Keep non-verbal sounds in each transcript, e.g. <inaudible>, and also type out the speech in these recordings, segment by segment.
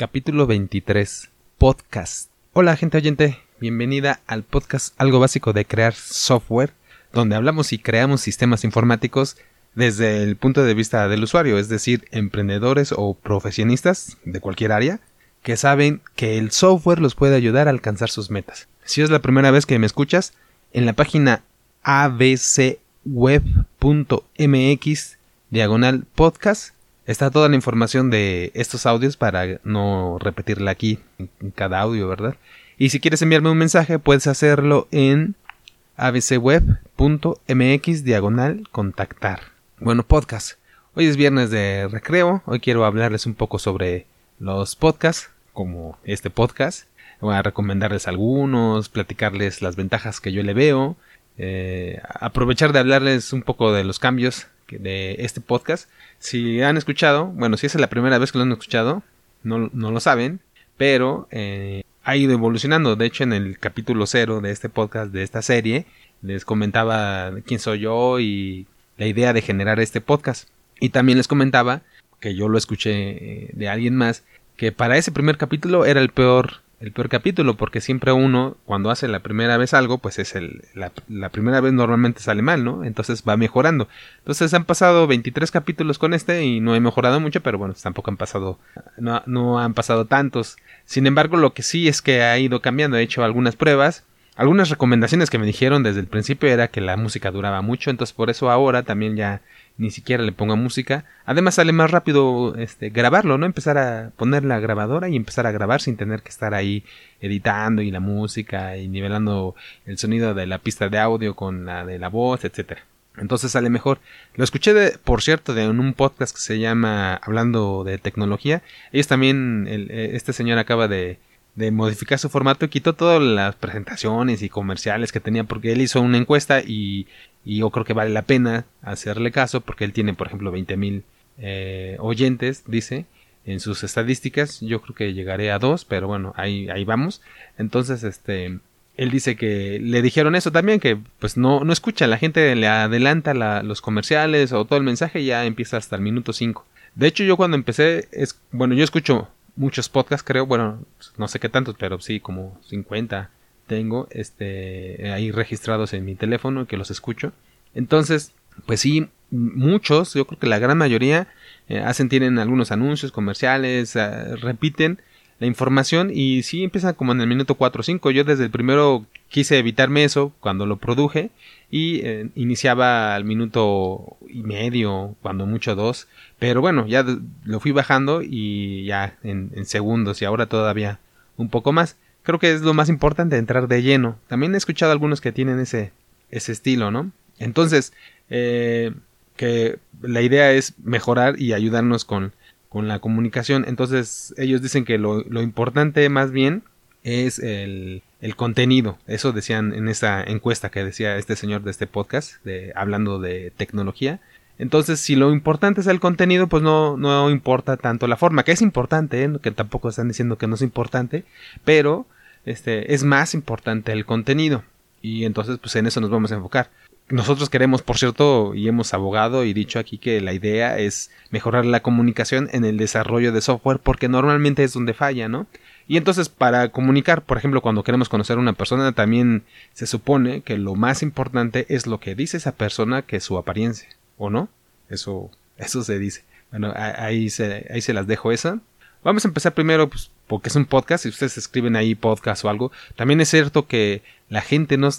Capítulo 23. Podcast. Hola gente oyente, bienvenida al podcast Algo básico de crear software, donde hablamos y creamos sistemas informáticos desde el punto de vista del usuario, es decir, emprendedores o profesionistas de cualquier área que saben que el software los puede ayudar a alcanzar sus metas. Si es la primera vez que me escuchas, en la página abcweb.mx diagonal podcast está toda la información de estos audios para no repetirla aquí en cada audio, ¿verdad? Y si quieres enviarme un mensaje, puedes hacerlo en abcweb.mx diagonal contactar. Bueno, podcast. Hoy es viernes de recreo. Hoy quiero hablarles un poco sobre los podcasts, como este podcast. Voy a recomendarles algunos, platicarles las ventajas que yo le veo, eh, aprovechar de hablarles un poco de los cambios de este podcast. Si han escuchado, bueno, si es la primera vez que lo han escuchado, no, no lo saben, pero eh, ha ido evolucionando. De hecho, en el capítulo cero de este podcast, de esta serie, les comentaba quién soy yo y la idea de generar este podcast. Y también les comentaba, que yo lo escuché eh, de alguien más, que para ese primer capítulo era el peor el peor capítulo, porque siempre uno, cuando hace la primera vez algo, pues es el, la, primera vez normalmente sale mal, ¿no? Entonces va mejorando. Entonces han pasado 23 capítulos con este y no he mejorado mucho, pero bueno, tampoco han pasado, no, no han pasado tantos. Sin embargo, lo que sí es que ha ido cambiando, he hecho algunas pruebas. Algunas recomendaciones que me dijeron desde el principio era que la música duraba mucho, entonces por eso ahora también ya ni siquiera le pongo música. Además sale más rápido este, grabarlo, ¿no? Empezar a poner la grabadora y empezar a grabar sin tener que estar ahí editando y la música y nivelando el sonido de la pista de audio con la de la voz, etcétera. Entonces sale mejor. Lo escuché, de, por cierto, de un podcast que se llama Hablando de Tecnología. Ellos también, eh, este señor acaba de, de modificar su formato quitó todas las presentaciones y comerciales que tenía porque él hizo una encuesta y y yo creo que vale la pena hacerle caso porque él tiene, por ejemplo, 20 mil eh, oyentes, dice, en sus estadísticas. Yo creo que llegaré a dos, pero bueno, ahí, ahí vamos. Entonces, este, él dice que le dijeron eso también, que pues no, no escucha, la gente le adelanta los comerciales o todo el mensaje y ya empieza hasta el minuto 5. De hecho, yo cuando empecé, es, bueno, yo escucho muchos podcasts, creo, bueno, no sé qué tantos, pero sí, como 50 tengo este, ahí registrados en mi teléfono que los escucho. Entonces, pues sí, muchos, yo creo que la gran mayoría eh, hacen, tienen algunos anuncios comerciales, eh, repiten la información y sí empiezan como en el minuto 4 o 5. Yo desde el primero quise evitarme eso cuando lo produje y eh, iniciaba al minuto y medio, cuando mucho dos. Pero bueno, ya lo fui bajando y ya en, en segundos y ahora todavía un poco más creo que es lo más importante entrar de lleno. También he escuchado algunos que tienen ese, ese estilo, ¿no? Entonces, eh, que la idea es mejorar y ayudarnos con, con la comunicación. Entonces, ellos dicen que lo, lo importante más bien es el, el, contenido. Eso decían en esa encuesta que decía este señor de este podcast, de, hablando de tecnología. Entonces, si lo importante es el contenido, pues no, no importa tanto la forma, que es importante, ¿eh? que tampoco están diciendo que no es importante, pero este, es más importante el contenido. Y entonces, pues en eso nos vamos a enfocar. Nosotros queremos, por cierto, y hemos abogado y dicho aquí que la idea es mejorar la comunicación en el desarrollo de software porque normalmente es donde falla, ¿no? Y entonces para comunicar, por ejemplo, cuando queremos conocer a una persona, también se supone que lo más importante es lo que dice esa persona que su apariencia. ¿O no? Eso, eso se dice. Bueno, ahí se, ahí se las dejo esa. Vamos a empezar primero, pues, porque es un podcast, si ustedes escriben ahí podcast o algo, también es cierto que la gente no,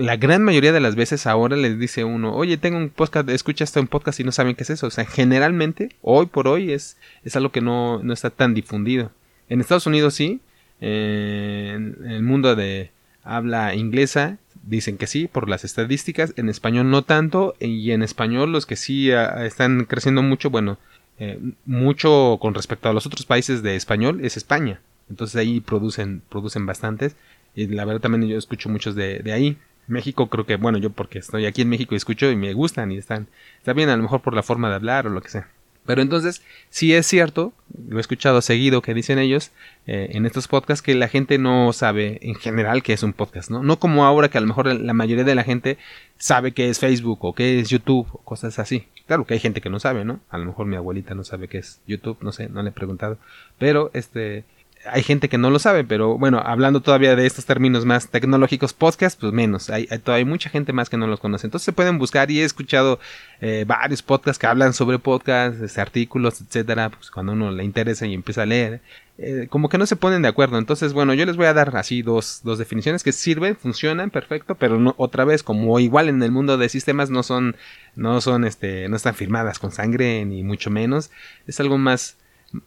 la gran mayoría de las veces ahora les dice uno, oye, tengo un podcast, escucha este un podcast y no saben qué es eso. O sea, generalmente, hoy por hoy, es, es algo que no, no está tan difundido. En Estados Unidos sí, en el mundo de habla inglesa dicen que sí por las estadísticas, en español no tanto y en español los que sí ah, están creciendo mucho, bueno, eh, mucho con respecto a los otros países de español es España. Entonces ahí producen, producen bastantes y la verdad también yo escucho muchos de, de ahí. México creo que, bueno, yo porque estoy aquí en México y escucho y me gustan y están, está bien a lo mejor por la forma de hablar o lo que sea. Pero entonces, sí es cierto, lo he escuchado seguido que dicen ellos eh, en estos podcasts que la gente no sabe en general qué es un podcast, ¿no? No como ahora que a lo mejor la mayoría de la gente sabe qué es Facebook o qué es YouTube o cosas así. Claro que hay gente que no sabe, ¿no? A lo mejor mi abuelita no sabe qué es YouTube, no sé, no le he preguntado. Pero este, hay gente que no lo sabe, pero bueno, hablando todavía de estos términos más tecnológicos, podcast, pues menos. Hay, mucha gente más que no los conoce. Entonces se pueden buscar y he escuchado eh, varios podcasts que hablan sobre podcasts, este, artículos, etcétera. Pues cuando uno le interesa y empieza a leer, eh, como que no se ponen de acuerdo. Entonces, bueno, yo les voy a dar así dos, dos definiciones que sirven, funcionan, perfecto, pero no, otra vez, como igual en el mundo de sistemas no son, no son, este, no están firmadas con sangre ni mucho menos. Es algo más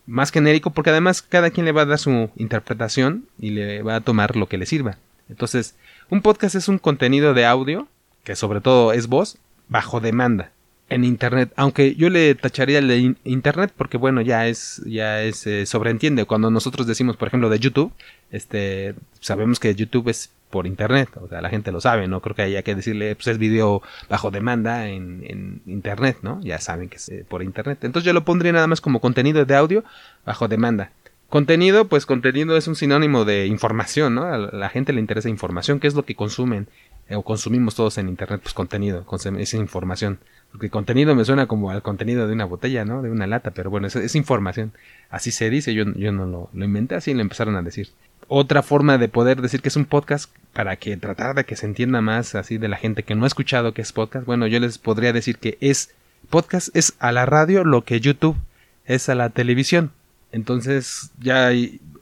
más genérico porque además cada quien le va a dar su interpretación y le va a tomar lo que le sirva. Entonces, un podcast es un contenido de audio, que sobre todo es voz, bajo demanda en internet, aunque yo le tacharía el de internet porque bueno, ya es ya es eh, sobreentiende cuando nosotros decimos, por ejemplo, de YouTube, este sabemos que YouTube es por internet, o sea, la gente lo sabe, no creo que haya que decirle, pues es video bajo demanda en, en internet, ¿no? Ya saben que es eh, por internet. Entonces yo lo pondría nada más como contenido de audio bajo demanda. Contenido, pues contenido es un sinónimo de información, ¿no? A la gente le interesa información, ¿qué es lo que consumen eh, o consumimos todos en internet? Pues contenido, esa información. Porque contenido me suena como al contenido de una botella, ¿no? De una lata, pero bueno, es, información. Así se dice, yo, yo no lo, lo inventé, así lo empezaron a decir otra forma de poder decir que es un podcast para que tratar de que se entienda más así de la gente que no ha escuchado que es podcast. Bueno, yo les podría decir que es podcast es a la radio lo que YouTube es a la televisión. Entonces ya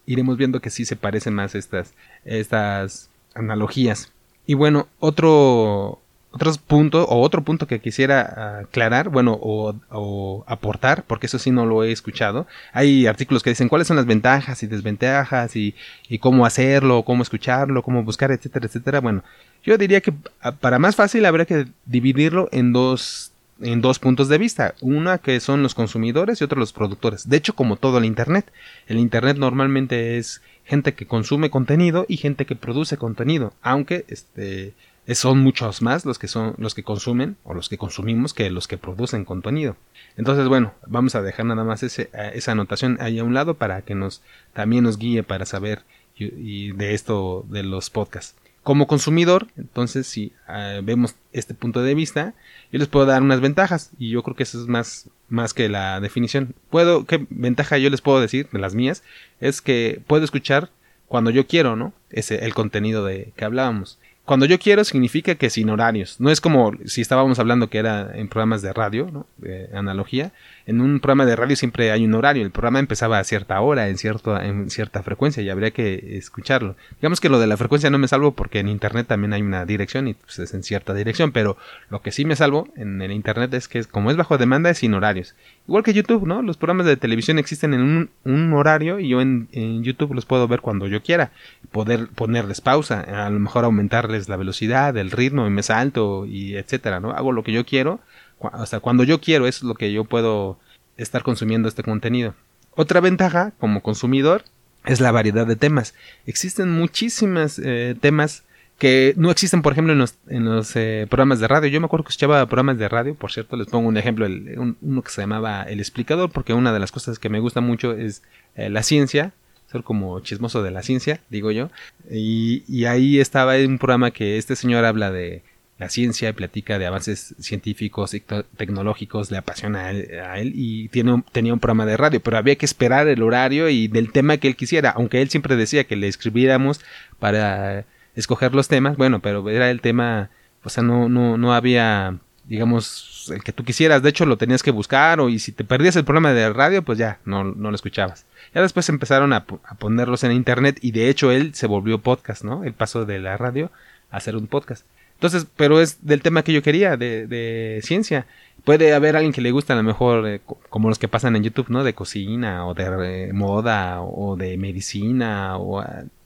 iremos viendo que sí se parecen más estas estas analogías. Y bueno, otro otro punto o otro punto que quisiera aclarar, bueno, o, aportar, porque eso sí no lo he escuchado. Hay artículos que dicen cuáles son las ventajas y desventajas y, cómo hacerlo, cómo escucharlo, cómo buscar, etcétera, etcétera. Bueno, yo diría que para más fácil habría que dividirlo en dos en dos puntos de vista, una que son los consumidores y otro los productores. De hecho, como todo el internet, el internet normalmente es gente que consume contenido y gente que produce contenido, aunque este son muchos más los que son los que consumen o los que consumimos que los que producen contenido. Entonces, bueno, vamos a dejar nada más ese, esa anotación ahí a un lado para que nos también nos guíe para saber y, de esto de los podcasts. Como consumidor, entonces si ah, vemos este punto de vista, yo les puedo dar unas ventajas y yo creo que eso es más más que la definición. Puedo qué ventaja yo les puedo decir de las mías es que puedo escuchar cuando yo quiero, ¿no? Ese el contenido de que hablábamos. Cuando yo quiero significa que sin horarios. No es como si estábamos hablando que era en programas de radio, ¿no? De analogía. En un programa de radio siempre hay un horario. El programa empezaba a cierta hora, en, cierto, en cierta frecuencia y habría que escucharlo. Digamos que lo de la frecuencia no me salvo porque en internet también hay una dirección y pues, es en cierta dirección. Pero lo que sí me salvo en el internet es que como es bajo demanda es sin horarios. Igual que YouTube, ¿no? Los programas de televisión existen en un, horario y yo en, YouTube los puedo ver cuando yo quiera. Poder ponerles pausa, a lo mejor aumentarles la velocidad, el ritmo y me salto y etcétera, ¿no? Hago lo que yo quiero, hasta cuando yo quiero es lo que yo puedo estar consumiendo este contenido. Otra ventaja como consumidor es la variedad de temas. Existen muchísimos eh, temas que no existen, por ejemplo, en los, en los eh, programas de radio. Yo me acuerdo que escuchaba programas de radio, por cierto, les pongo un ejemplo, el, uno que se llamaba El Explicador, porque una de las cosas que me gusta mucho es eh, la ciencia, ser como chismoso de la ciencia, digo yo, y, y ahí estaba un programa que este señor habla de la ciencia y platica de avances científicos y tecnológicos, le apasiona a él, y tiene tenía un programa de radio, pero había que esperar el horario y del tema que él quisiera, aunque él siempre decía que le escribiéramos para escoger los temas, bueno, pero era el tema, o sea, no, no, no había, digamos, el que tú quisieras, de hecho lo tenías que buscar, o y si te perdías el programa de radio, pues ya, no, no lo escuchabas. Ya después empezaron a, ponerlos en internet y de hecho él se volvió podcast, ¿no? El paso de la radio a hacer un podcast. Entonces, pero es del tema que yo quería, de, de ciencia. Puede haber alguien que le gusta a lo mejor, eh, como los que pasan en YouTube, ¿no? De cocina, o de eh, moda, o de medicina, o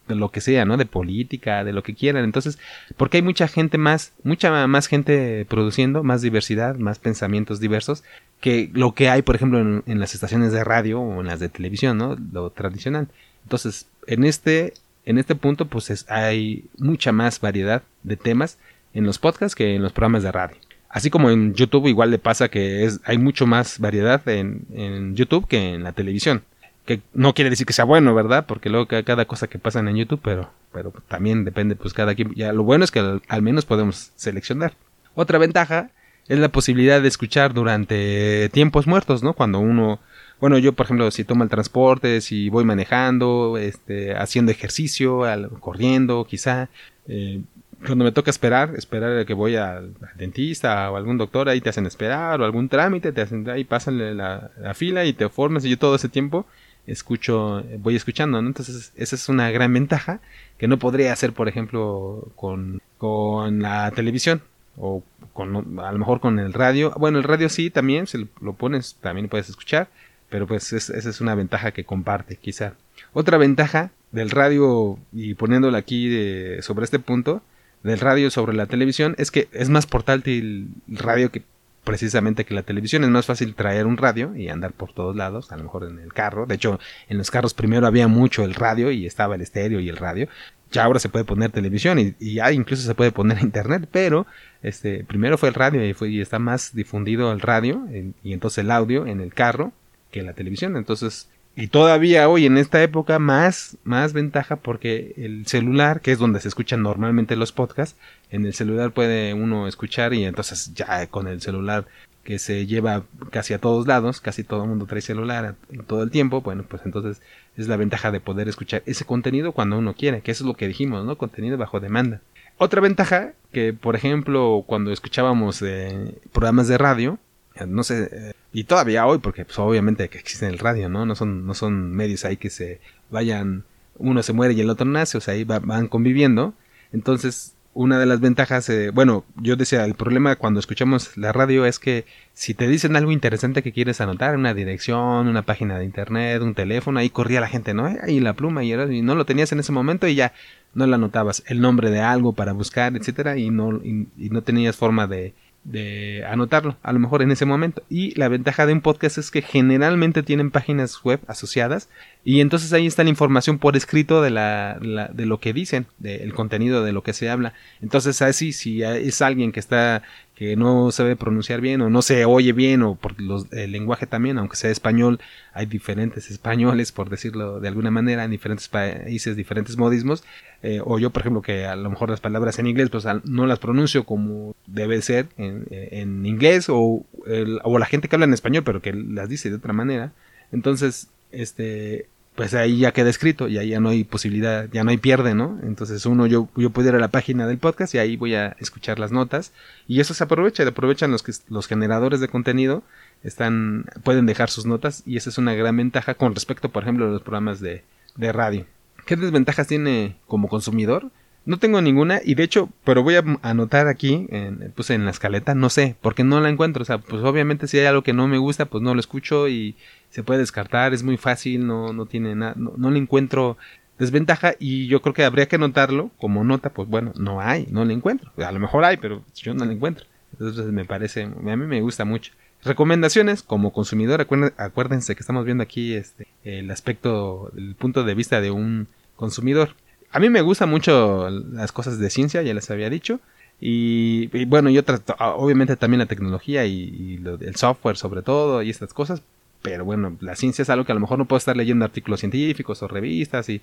de lo que sea, ¿no? De política, de lo que quieran. Entonces, porque hay mucha gente más, mucha más gente produciendo, más diversidad, más pensamientos diversos, que lo que hay, por ejemplo, en, las estaciones de radio o en las de televisión, ¿no? Lo tradicional. Entonces, en este, en este punto, pues hay mucha más variedad de temas en los podcasts que en los programas de radio. Así como en YouTube igual le pasa que es, hay mucho más variedad en, en YouTube que en la televisión. Que no quiere decir que sea bueno, ¿verdad? Porque luego cada cosa que pasa en YouTube, pero, pero también depende, pues cada quien. Ya lo bueno es que al, al menos podemos seleccionar. Otra ventaja es la posibilidad de escuchar durante tiempos muertos, ¿no? Cuando uno, bueno, yo por ejemplo, si tomo el transporte, si voy manejando, este, haciendo ejercicio, corriendo, quizá, eh, cuando me toca esperar, esperar a que voy al, dentista o algún doctor, ahí te hacen esperar, o algún trámite, te hacen, ahí pasan la, fila y te formas, y yo todo ese tiempo escucho, voy escuchando, ¿no? Entonces, esa es una gran ventaja que no podría hacer, por ejemplo, con, con la televisión o con, a lo mejor con el radio. Bueno, el radio sí, también, si lo pones, también puedes escuchar, pero pues esa es una ventaja que comparte, quizá. Otra ventaja del radio, y poniéndola aquí de, sobre este punto, del radio sobre la televisión es que es más portátil el radio que precisamente que la televisión. Es más fácil traer un radio y andar por todos lados, a lo mejor en el carro. De hecho, en los carros primero había mucho el radio y estaba el estéreo y el radio. Ya ahora se puede poner televisión y, ya incluso se puede poner <laughs> internet, pero este primero fue el radio y, fue, y está más difundido el radio y entonces el audio en el carro que la televisión. Entonces y todavía hoy en esta época más, más ventaja porque el celular, que es donde se escuchan normalmente los podcasts, en el celular puede uno escuchar y entonces ya con el celular que se lleva casi a todos lados, casi todo el mundo trae celular todo el tiempo, bueno, pues entonces es la ventaja de poder escuchar ese contenido cuando uno quiere, que eso es lo que dijimos, ¿no? Contenido bajo demanda. Otra ventaja, que por ejemplo cuando escuchábamos eh, programas de radio, no sé, eh, y todavía hoy, porque pues, obviamente que existe el radio, ¿no? No son, no son medios ahí que se vayan, uno se muere y el otro nace, o sea, ahí van conviviendo. Entonces, una de las ventajas, eh, bueno, yo decía, el problema cuando escuchamos la radio es que si te dicen algo interesante que quieres anotar, una dirección, una página de internet, un teléfono, ahí corría la gente, ¿no? Ahí la pluma y, y no lo tenías en ese momento y ya no la anotabas, el nombre de algo para buscar, etcétera, y no, y no tenías forma de, de anotarlo, a lo mejor en ese momento. Y la ventaja de un podcast es que generalmente tienen páginas web asociadas y entonces ahí está la información por escrito de, la, de lo que dicen, del contenido de lo que se habla. Entonces así, si es alguien que está que no sabe pronunciar bien o no se oye bien o por el lenguaje también, aunque sea español, hay diferentes españoles, por decirlo de alguna manera, en diferentes países, diferentes modismos. Eh, o yo, por ejemplo, que a lo mejor las palabras en inglés, pues no las pronuncio como debe ser en, en inglés o, o la gente que habla en español, pero que las dice de otra manera. Entonces, este, pues ahí ya queda escrito y ahí ya no hay posibilidad, ya no hay pierde, ¿no? Entonces uno, yo, yo puedo ir a la página del podcast y ahí voy a escuchar las notas y eso se aprovecha, aprovechan los, que, los generadores de contenido, están, pueden dejar sus notas y esa es una gran ventaja con respecto, por ejemplo, a los programas de, de radio. ¿Qué desventajas tiene como consumidor? No tengo ninguna y de hecho, pero voy a anotar aquí, en, pues en la escaleta, no sé, porque no la encuentro. O sea, pues obviamente si hay algo que no me gusta, pues no lo escucho y se puede descartar, es muy fácil, no, no tiene nada, no, le encuentro desventaja y yo creo que habría que anotarlo como nota, pues bueno, no hay, no le encuentro. A lo mejor hay, pero yo no le encuentro. Entonces me parece, a mí me gusta mucho. Recomendaciones como consumidor, acuérdense que estamos viendo aquí este, el aspecto, el punto de vista de un consumidor a mí me gustan mucho las cosas de ciencia, ya les había dicho. Y, bueno, yo trato, obviamente también la tecnología y, el software sobre todo y estas cosas. Pero bueno, la ciencia es algo que a lo mejor no puedo estar leyendo artículos científicos o revistas y,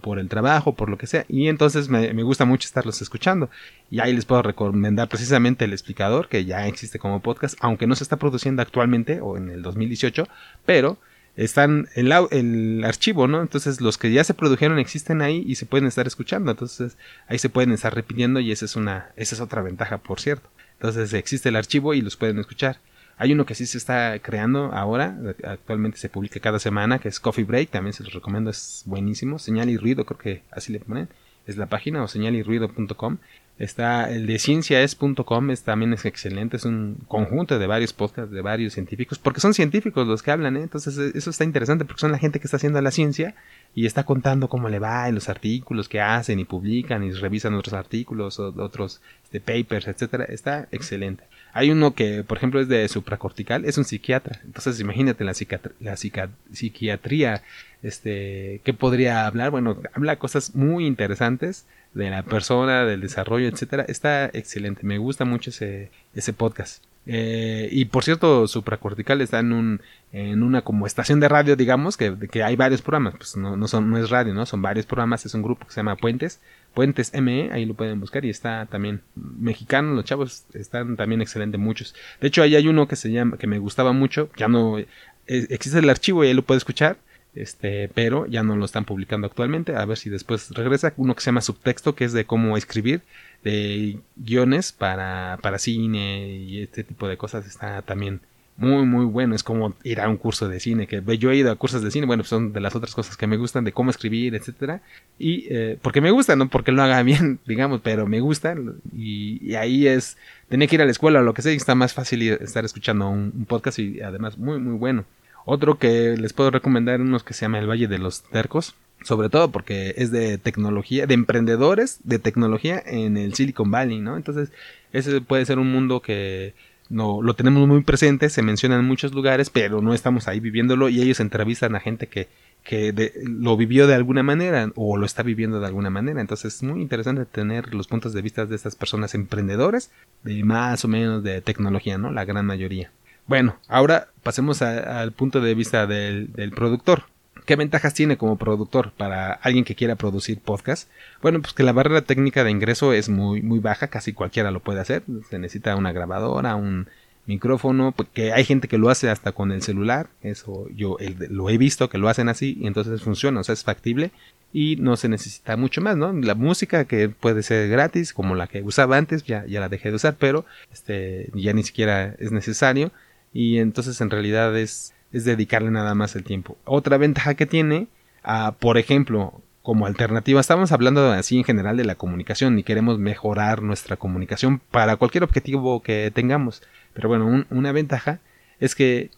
por el trabajo, por lo que sea. Y entonces me, me, gusta mucho estarlos escuchando. Y ahí les puedo recomendar precisamente el explicador, que ya existe como podcast, aunque no se está produciendo actualmente o en el 2018, pero están el, el archivo, ¿no? Entonces los que ya se produjeron existen ahí y se pueden estar escuchando. Entonces ahí se pueden estar repitiendo y esa es una, esa es otra ventaja, por cierto. Entonces existe el archivo y los pueden escuchar. Hay uno que sí se está creando ahora, actualmente se publica cada semana, que es Coffee Break, también se los recomiendo, es buenísimo. Señal y ruido, creo que así le ponen, es la página o señalirruido.com. Está el de cienciaes.com, es, también es excelente, es un conjunto de varios podcasts de varios científicos, porque son científicos los que hablan, ¿eh? entonces e, eso está interesante porque son la gente que está haciendo la ciencia y está contando cómo le va en los artículos que hacen y publican y revisan otros artículos o otros de papers, etcétera, está excelente. Hay uno que, por ejemplo, es de supracortical, es un psiquiatra. Entonces, imagínate la, la psiquiatría, este, ¿qué podría hablar? Bueno, habla cosas muy interesantes de la persona, del desarrollo, etcétera. Está excelente. Me gusta mucho ese, ese podcast. Eh, y por cierto, Supracortical está en, un, en una como estación de radio, digamos, que, que hay varios programas. Pues no, no, son, no es radio, ¿no? Son varios programas. Es un grupo que se llama Puentes. Puentes ME, ahí lo pueden buscar. Y está también mexicano, los chavos están también excelentes, muchos. De hecho, ahí hay uno que se llama, que me gustaba mucho. Ya no eh, existe el archivo y ahí lo puede escuchar este, pero ya no lo están publicando actualmente. A ver si después regresa. Uno que se llama Subtexto, que es de cómo escribir de guiones para, para cine y este tipo de cosas. Está también muy, muy bueno. Es como ir a un curso de cine. Que yo he ido a cursos de cine. Bueno, pues son de las otras cosas que me gustan, de cómo escribir, etcétera. Y eh, porque me gusta, no porque lo haga <laughs> bien, digamos, pero me gusta. Y, ahí es. Tenía que ir a la escuela o lo que sea. Y está más fácil estar escuchando un podcast y además muy, muy bueno. Otro que les puedo recomendar, unos que se llama El Valle de los Tercos, sobre todo porque es de tecnología, de emprendedores de tecnología en el Silicon Valley, ¿no? Entonces, ese puede ser un mundo que no lo tenemos muy presente, se menciona en muchos lugares, pero no estamos ahí viviéndolo y ellos entrevistan a gente que, que lo vivió de alguna manera o lo está viviendo de alguna manera. Entonces es muy interesante tener los puntos de vista de estas personas emprendedores de más o menos de tecnología, ¿no? La gran mayoría. Bueno, ahora pasemos al punto de vista del, productor. ¿Qué ventajas tiene como productor para alguien que quiera producir podcast? Bueno, pues que la barrera técnica de ingreso es muy, muy baja, casi cualquiera lo puede hacer. Se necesita una grabadora, un micrófono, porque hay gente que lo hace hasta con el celular. Eso yo lo he visto que lo hacen así y entonces funciona, o sea, es factible y no se necesita mucho más, ¿no? La música que puede ser gratis, como la que usaba antes, ya, ya la dejé de usar, pero este, ya ni siquiera es necesario y entonces en realidad es, es dedicarle nada más el tiempo. Otra ventaja que tiene, ah, por ejemplo, como alternativa, estamos hablando así en general de la comunicación y queremos mejorar nuestra comunicación para cualquier objetivo que tengamos. Pero bueno, una ventaja es que,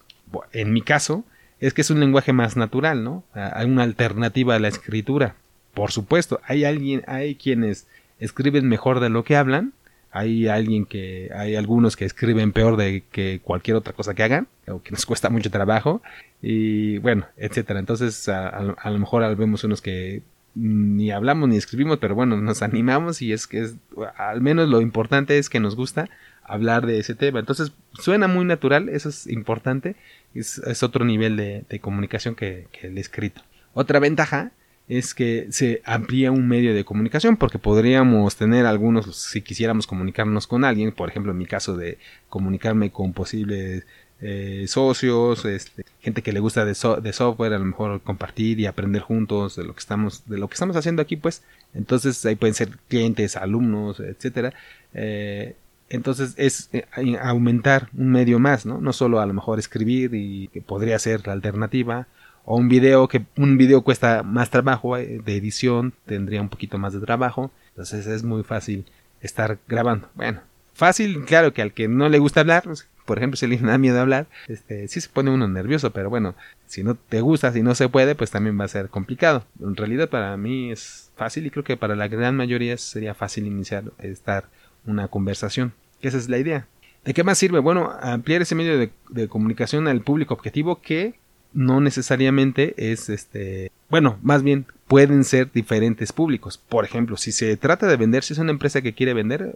en mi caso, es que es un lenguaje más natural, ¿no? Ah, hay una alternativa a la escritura. Por supuesto, hay alguien, hay quienes escriben mejor de lo que hablan, hay alguien que hay algunos que escriben peor de que cualquier otra cosa que hagan o que nos cuesta mucho trabajo y bueno etcétera. Entonces a, lo mejor vemos unos que ni hablamos ni escribimos pero bueno nos animamos y es que es al menos lo importante es que nos gusta hablar de ese tema. Entonces suena muy natural eso es importante es, otro nivel de, comunicación que el escrito. Otra ventaja es que se amplía un medio de comunicación porque podríamos tener algunos si quisiéramos comunicarnos con alguien por ejemplo en mi caso de comunicarme con posibles eh, socios este, gente que le gusta de, de, software a lo mejor compartir y aprender juntos de lo que estamos de lo que estamos haciendo aquí pues. Entonces ahí pueden ser clientes alumnos etcétera. Eh, entonces es eh, aumentar un medio más no no solo a lo mejor escribir y que podría ser la alternativa o un video que un video cuesta más trabajo eh, de edición tendría un poquito más de trabajo. Entonces es muy fácil estar grabando. Bueno fácil claro que al que no le gusta hablar pues, por ejemplo si le da miedo hablar este sí se pone uno nervioso pero bueno si no te gusta si no se puede pues también va a ser complicado. En realidad para mí es fácil y creo que para la gran mayoría sería fácil iniciar estar una conversación. Esa es la idea. ¿De qué más sirve? Bueno, ampliar ese medio de comunicación al público objetivo que no necesariamente es este, bueno, más bien pueden ser diferentes públicos. Por ejemplo, si se trata de vender, si es una empresa que quiere vender,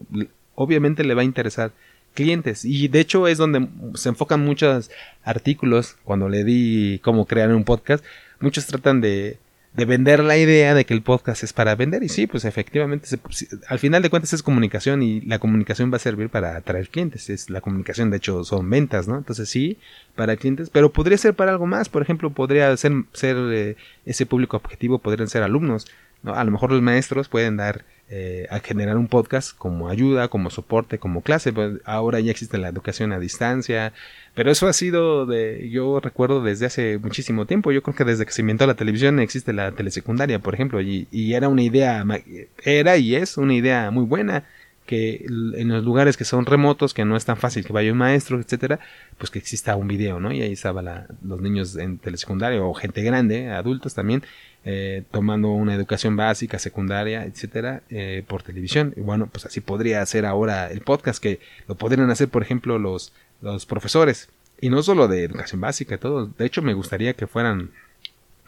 obviamente le va a interesar clientes y de hecho es donde se enfocan muchos artículos cuando le di cómo crear un podcast, muchos tratan de de vender la idea de que el podcast es para vender y sí, pues efectivamente, al final de cuentas es comunicación y la comunicación va a servir para atraer clientes, es la comunicación de hecho son ventas, ¿no? Entonces sí, para clientes, pero podría ser para algo más, por ejemplo, podría ser, ser eh, ese público objetivo, podrían ser alumnos, A lo mejor los maestros pueden dar eh, a generar un podcast como ayuda, como soporte, como clase. Pues ahora ya existe la educación a distancia, pero eso ha sido de, yo recuerdo desde hace muchísimo tiempo. Yo creo que desde que se inventó la televisión existe la telesecundaria, por ejemplo, y, y era una idea, era y es una idea muy buena que en los lugares que son remotos, que no es tan fácil que vaya un maestro, etcétera, pues que exista un video, ¿no? Y ahí estaban los niños en telesecundaria o gente grande, adultos también, eh, tomando una educación básica, secundaria, etcétera, eh, por televisión. Y bueno, pues así podría ser ahora el podcast, que lo podrían hacer, por ejemplo, los, los profesores. Y no solo de educación básica, todo. De hecho, me gustaría que fueran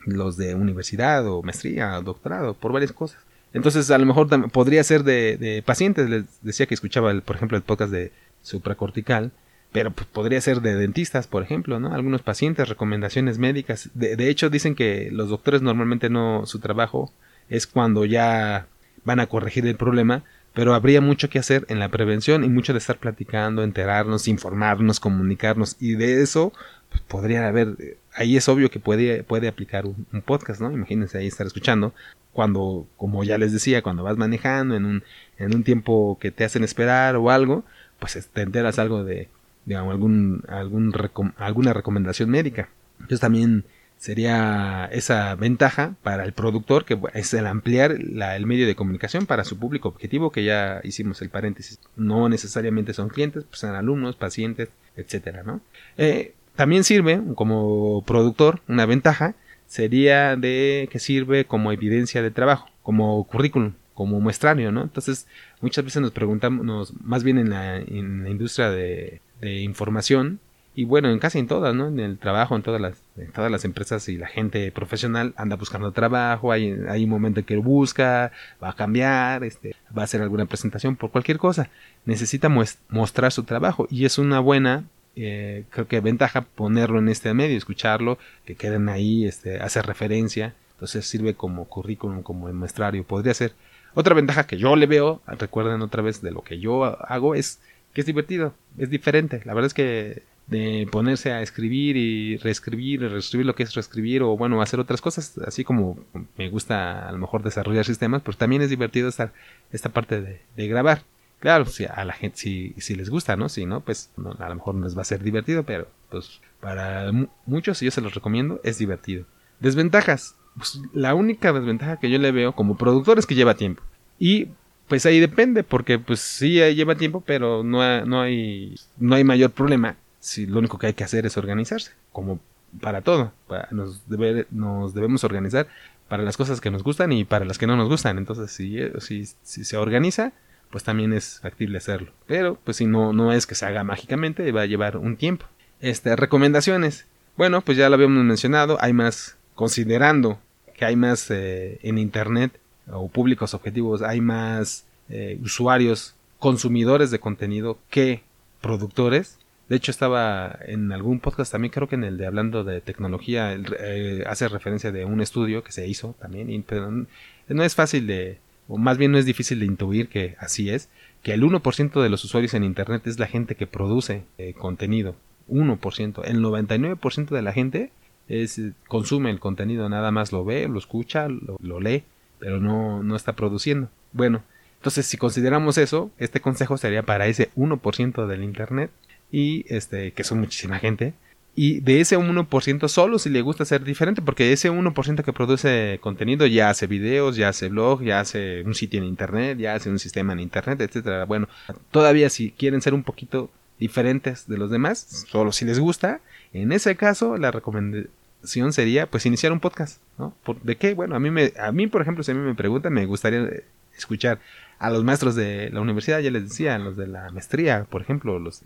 los de universidad o maestría o doctorado, por varias cosas. Entonces, a lo mejor podría ser de, pacientes. Les decía que escuchaba, el, por ejemplo, el podcast de supracortical, pero pues, podría ser de dentistas, por ejemplo, ¿no? Algunos pacientes, recomendaciones médicas. De, hecho, dicen que los doctores normalmente no, su trabajo es cuando ya van a corregir el problema, pero habría mucho que hacer en la prevención y mucho de estar platicando, enterarnos, informarnos, comunicarnos, y de eso pues, podría haber, ahí es obvio que puede, puede aplicar un, un podcast, ¿no? Imagínense ahí estar escuchando cuando, como ya les decía, cuando vas manejando en un, en un tiempo que te hacen esperar o algo, pues te enteras algo de, digamos, algún, algún alguna recomendación médica. Entonces también sería esa ventaja para el productor, que es el ampliar el medio de comunicación para su público objetivo, que ya hicimos el paréntesis. No necesariamente son clientes, pues son alumnos, pacientes, etcétera, ¿no? Eh, también sirve como productor una ventaja sería de que sirve como evidencia de trabajo, como currículum, como muestrario, ¿no? Entonces, muchas veces nos preguntamos, más bien en la industria de, de, información, y bueno, en casi en todas, ¿no? En el trabajo, en todas las, en todas las empresas y la gente profesional anda buscando trabajo, hay, hay un momento en que busca, va a cambiar, este, va a hacer alguna presentación por cualquier cosa. Necesita mostrar su trabajo y es una buena eh, creo que ventaja ponerlo en este medio, escucharlo, que queden ahí, este, hacer referencia, entonces sirve como currículum, como muestrario, podría ser. Otra ventaja que yo le veo, recuerden otra vez de lo que yo hago, es que es divertido, es diferente. La verdad es que de ponerse a escribir y reescribir, reescribir lo que es reescribir o bueno, hacer otras cosas, así como me gusta a lo mejor desarrollar sistemas, pues también es divertido estar esta parte de grabar. Claro, si a la gente, si, si les gusta, ¿no? Si no, pues a lo mejor no les va a ser divertido, pero pues para muchos, y yo se los recomiendo, es divertido. Desventajas. Pues, la única desventaja que yo le veo como productor es que lleva tiempo. Y pues ahí depende, porque pues sí lleva tiempo, pero no, no, hay, no hay mayor problema si lo único que hay que hacer es organizarse, como para todo. nos, nos debemos organizar para las cosas que nos gustan y para las que no nos gustan. Entonces, si, si, si se organiza, pues también es factible hacerlo. Pero, pues si no, no es que se haga mágicamente, va a llevar un tiempo. Este, recomendaciones. Bueno, pues ya lo habíamos mencionado, hay más, considerando que hay más eh, en Internet o públicos objetivos, hay más eh, usuarios, consumidores de contenido que productores. De hecho, estaba en algún podcast también, creo que en el de hablando de tecnología, eh, hace referencia de un estudio que se hizo también, pero no es fácil de, o más bien no es difícil de intuir que así es, que el 1% de los usuarios en Internet es la gente que produce eh, contenido. 1%. El 99% de la gente es, consume el contenido, nada más lo ve, lo escucha, lo, lee, pero no, no está produciendo. Bueno, entonces si consideramos eso, este consejo sería para ese 1% del Internet y este que son muchísima gente y de ese 1% solo si le gusta ser diferente, porque ese 1% que produce contenido ya hace videos, ya hace blog, ya hace un sitio en internet, ya hace un sistema en internet, etcétera. Bueno, todavía si quieren ser un poquito diferentes de los demás, solo si les gusta, en ese caso la recomendación sería pues iniciar un podcast, ¿no? ¿De qué? Bueno, a mí me a mí por ejemplo, si a mí me preguntan, me gustaría escuchar a los maestros de la universidad, ya les decía, a los de la maestría, por ejemplo, los,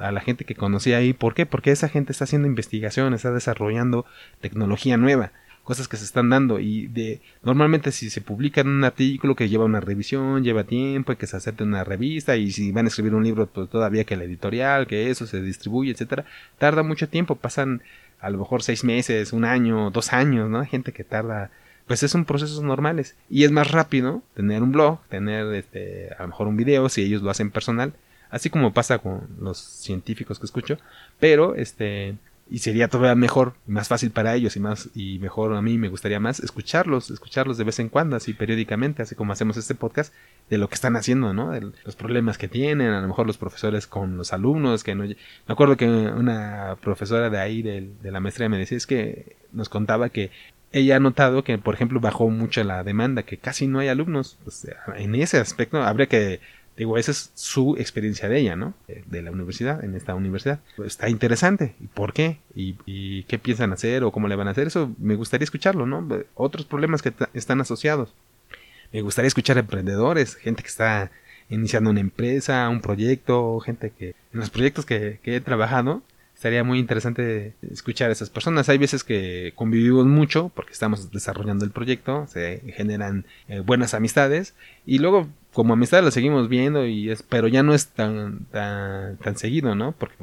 a la gente que conocía ahí. ¿Por qué? Porque esa gente está haciendo investigación, está desarrollando tecnología nueva, cosas que se están dando. Y de normalmente si se publica en un artículo que lleva una revisión, lleva tiempo, hay que se acepte una revista, y si van a escribir un libro, pues todavía que la editorial, que eso se distribuye, etcétera, tarda mucho tiempo, pasan a lo mejor seis meses, un año, dos años, ¿no? Hay gente que tarda pues son procesos normales y es más rápido tener un blog, tener este, a lo mejor un video si ellos lo hacen personal, así como pasa con los científicos que escucho, pero este y sería todavía mejor, más fácil para ellos y más y mejor a mí me gustaría más escucharlos, escucharlos de vez en cuando, así periódicamente, así como hacemos este podcast de lo que están haciendo, ¿no? De los problemas que tienen, a lo mejor los profesores con los alumnos, que no me acuerdo que una profesora de ahí de, la maestría me decía es que nos contaba que ella ha notado que, por ejemplo, bajó mucho la demanda, que casi no hay alumnos. en ese aspecto habría que Digo, esa es su experiencia de ella, ¿no? De la universidad, en esta universidad. Está interesante. ¿Y por qué? ¿Y, qué piensan hacer o cómo le van a hacer? Eso me gustaría escucharlo, ¿no? Otros problemas que están asociados. Me gustaría escuchar emprendedores, gente que está iniciando una empresa, un proyecto, gente que en los proyectos que he trabajado, estaría muy interesante escuchar a esas personas. Hay veces que convivimos mucho porque estamos desarrollando el proyecto, se generan eh, buenas amistades y luego como amistad la seguimos viendo y es, pero ya no es tan, tan, tan seguido, ¿no? Porque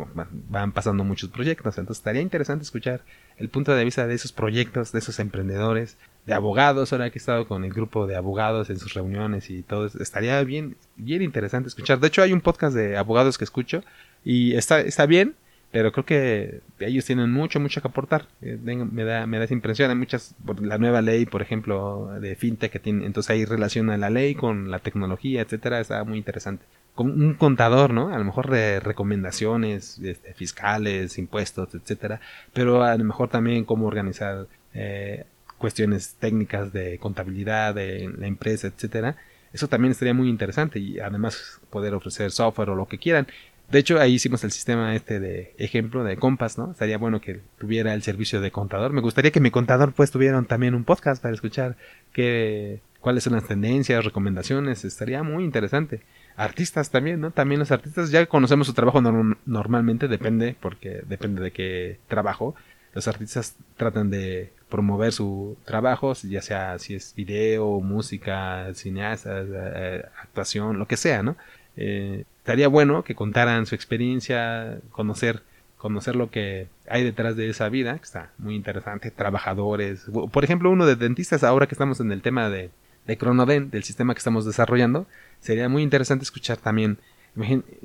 van pasando muchos proyectos. Entonces estaría interesante escuchar el punto de vista de esos proyectos, de esos emprendedores, de abogados. Ahora que he estado con el grupo de abogados en sus reuniones y todo, estaría bien, bien interesante escuchar. De hecho, hay un podcast de abogados que escucho y está, está bien pero creo que ellos tienen mucho, mucho que aportar. Eh, me, da, me da esa impresión. Hay muchas, por la nueva ley, por ejemplo, de fintech, que tiene, entonces ahí relaciona la ley con la tecnología, etcétera. Está muy interesante. Con un contador, ¿no? A lo mejor de recomendaciones este, fiscales, impuestos, etcétera. Pero a lo mejor también cómo organizar eh, cuestiones técnicas de contabilidad de la empresa, etcétera. Eso también estaría muy interesante y además poder ofrecer software o lo que quieran. De hecho, ahí hicimos el sistema este de ejemplo de Compass, ¿no? Estaría bueno que tuviera el servicio de contador. Me gustaría que mi contador pues tuviera también un podcast para escuchar qué, cuáles son las tendencias, recomendaciones. Estaría muy interesante. Artistas también, ¿no? También los artistas ya conocemos su trabajo normalmente, depende, porque depende de qué trabajo. Los artistas tratan de promover su trabajo, ya sea si es video, música, cineastas, eh, actuación, lo que sea, ¿no? Eh, estaría bueno que contaran su experiencia, conocer, conocer lo que hay detrás de esa vida, que está muy interesante, trabajadores, por ejemplo, uno de dentistas, ahora que estamos en el tema de, de Cronoden, del sistema que estamos desarrollando, sería muy interesante escuchar también.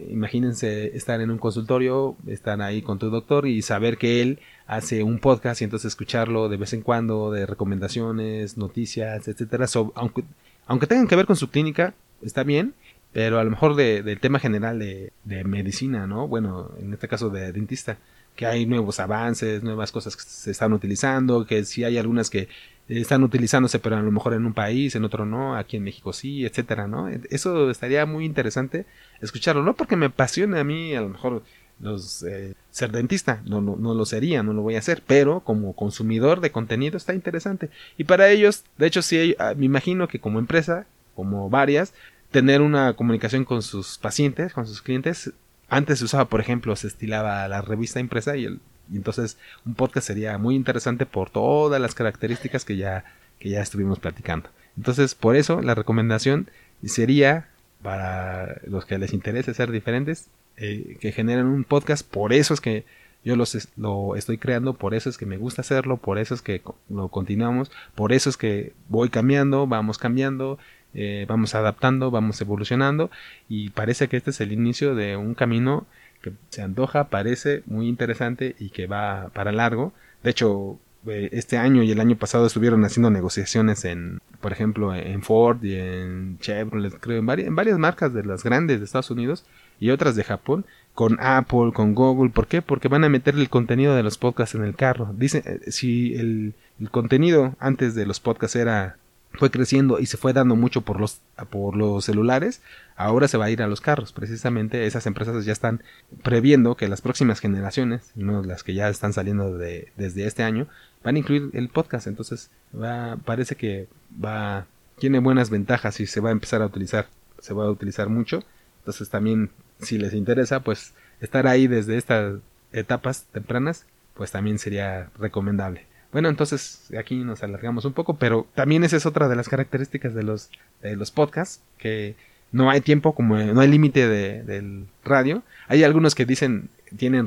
Imagínense estar en un consultorio, estar ahí con tu doctor y saber que él hace un podcast y entonces escucharlo de vez en cuando de recomendaciones, noticias, etcétera, aunque, aunque tengan que ver con su clínica, está bien, pero a lo mejor de, del tema general de, de, medicina, ¿no? Bueno, en este caso de dentista, que hay nuevos avances, nuevas cosas que se están utilizando, que sí hay algunas que están utilizándose, pero a lo mejor en un país, en otro no, aquí en México sí, etcétera, ¿no? Eso estaría muy interesante escucharlo, no porque me apasione a mí, a lo mejor los eh, ser dentista, no, no, no, lo sería, no lo voy a hacer, pero como consumidor de contenido está interesante. Y para ellos, de hecho, sí, ah, me imagino que como empresa, como varias, tener una comunicación con sus pacientes, con sus clientes. Antes se usaba, por ejemplo, se estilaba la revista impresa y, el, y entonces un podcast sería muy interesante por todas las características que ya, que ya estuvimos platicando. Entonces, por eso la recomendación sería para los que les interese ser diferentes, eh, que generen un podcast. Por eso es que yo los, lo estoy creando, por eso es que me gusta hacerlo, por eso es que lo continuamos, por eso es que voy cambiando, vamos cambiando, eh, vamos adaptando, vamos evolucionando y parece que este es el inicio de un camino que se antoja, parece muy interesante y que va para largo. De hecho, eh, este año y el año pasado estuvieron haciendo negociaciones en, por ejemplo, en Ford y en Chevrolet, creo, en varias, en varias marcas de las grandes de Estados Unidos y otras de Japón, con Apple, con Google. ¿Por qué? Porque van a meter el contenido de los podcasts en el carro. Dice, eh, si el contenido antes de los podcasts era fue creciendo y se fue dando mucho por los, por los celulares, ahora se va a ir a los carros. Precisamente esas empresas ya están previendo que las próximas generaciones, no las que ya están saliendo de, desde este año, van a incluir el podcast. Entonces, va, parece que va, tiene buenas ventajas y se va a empezar a utilizar, se va a utilizar mucho. Entonces también, si les interesa, pues estar ahí desde estas etapas tempranas, pues también sería recomendable. Bueno, entonces aquí nos alargamos un poco, pero también esa es otra de las características de los, de los podcasts, que no hay tiempo, como no hay límite de, del radio. Hay algunos que dicen, tienen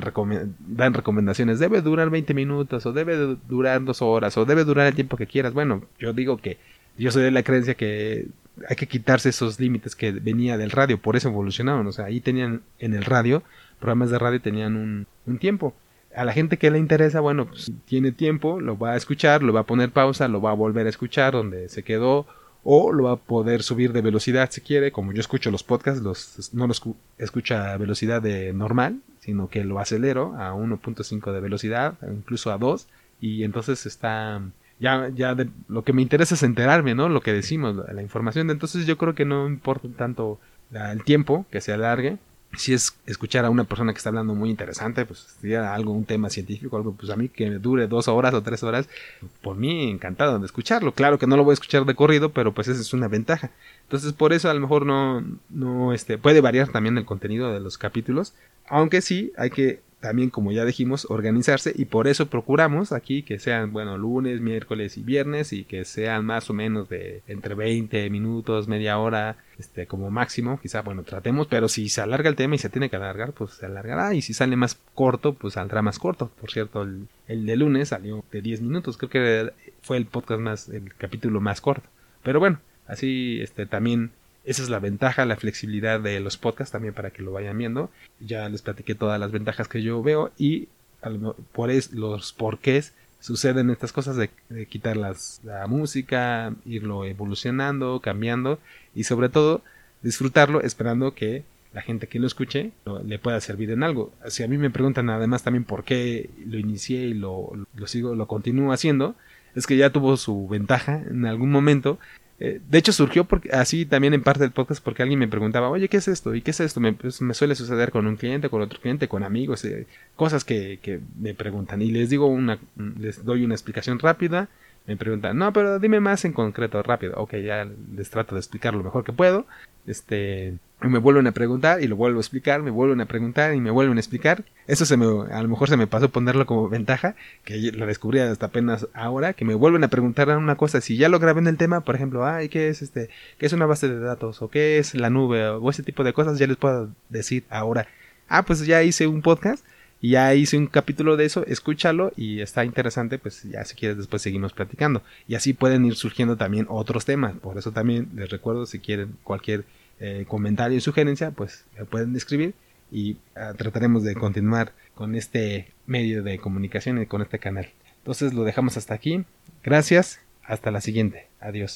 dan recomendaciones, debe durar 20 minutos, o debe durar dos horas, o debe durar el tiempo que quieras. Bueno, yo digo que yo soy de la creencia que hay que quitarse esos límites que venía del radio, por eso evolucionaron. O sea, ahí tenían en el radio, programas de radio tenían un, un tiempo a la gente que le interesa, bueno, pues tiene tiempo, lo va a escuchar, lo va a poner pausa, lo va a volver a escuchar donde se quedó, o lo va a poder subir de velocidad si quiere, como yo escucho los podcasts, los, no los escucha a velocidad de normal, sino que lo acelero a 1.5 de velocidad, incluso a 2, y entonces está ya, ya lo que me interesa es enterarme, ¿no? Lo que decimos, la información. Entonces yo creo que no importa tanto el tiempo que se alargue si es escuchar a una persona que está hablando muy interesante, pues si algo, un tema científico, algo, pues a mí que dure dos horas o tres horas, por mí encantado de escucharlo. Claro que no lo voy a escuchar de corrido, pero pues esa es una ventaja. Entonces por eso a lo mejor no, no, este, puede variar también el contenido de los capítulos, aunque sí hay que también, como ya dijimos, organizarse y por eso procuramos aquí que sean, bueno, lunes, miércoles y viernes y que sean más o menos de entre 20 minutos, media hora, este, como máximo, quizá, bueno, tratemos, pero si se alarga el tema y se tiene que alargar, pues se alargará y si sale más corto, pues saldrá más corto. Por cierto, el, el de lunes salió de 10 minutos, creo que fue el podcast más, el capítulo más corto. Pero bueno, así, este, también esa es la ventaja, la flexibilidad de los podcasts también para que lo vayan viendo. Ya les platiqué todas las ventajas que yo veo y por es, los porqués suceden estas cosas de, quitar las, la música, irlo evolucionando, cambiando y sobre todo disfrutarlo esperando que la gente que lo escuche le pueda servir en algo. Si a mí me preguntan además también por qué lo inicié y lo, lo sigo, lo continúo haciendo, es que ya tuvo su ventaja en algún momento eh, de hecho, surgió porque, así también en parte del podcast porque alguien me preguntaba, oye, ¿qué es esto? ¿Y qué es esto? Me, pues, suele suceder con un cliente, con otro cliente, con amigos, eh, cosas que, que, me preguntan. Y les digo una, les doy una explicación rápida. Me preguntan, no, pero dime más en concreto, rápido. Ok, ya les trato de explicar lo mejor que puedo. Este, me vuelven a preguntar y lo vuelvo a explicar, me vuelven a preguntar y me vuelven a explicar. Eso se me, a lo mejor se me pasó ponerlo como ventaja, que lo descubrí hasta apenas ahora, que me vuelven a preguntar una cosa, si ya lo grabé en el tema, por ejemplo, ay, ¿qué es este, qué es una base de datos? o qué es la nube, o ese tipo de cosas, ya les puedo decir ahora. Ah, pues ya hice un podcast y ya hice un capítulo de eso, escúchalo y está interesante, pues ya si quieres después seguimos platicando. Y así pueden ir surgiendo también otros temas. Por eso también les recuerdo si quieren cualquier eh, comentario y sugerencia, pues pueden escribir y ah, trataremos de continuar con este medio de comunicación y con este canal. Entonces lo dejamos hasta aquí. Gracias. Hasta la siguiente. Adiós.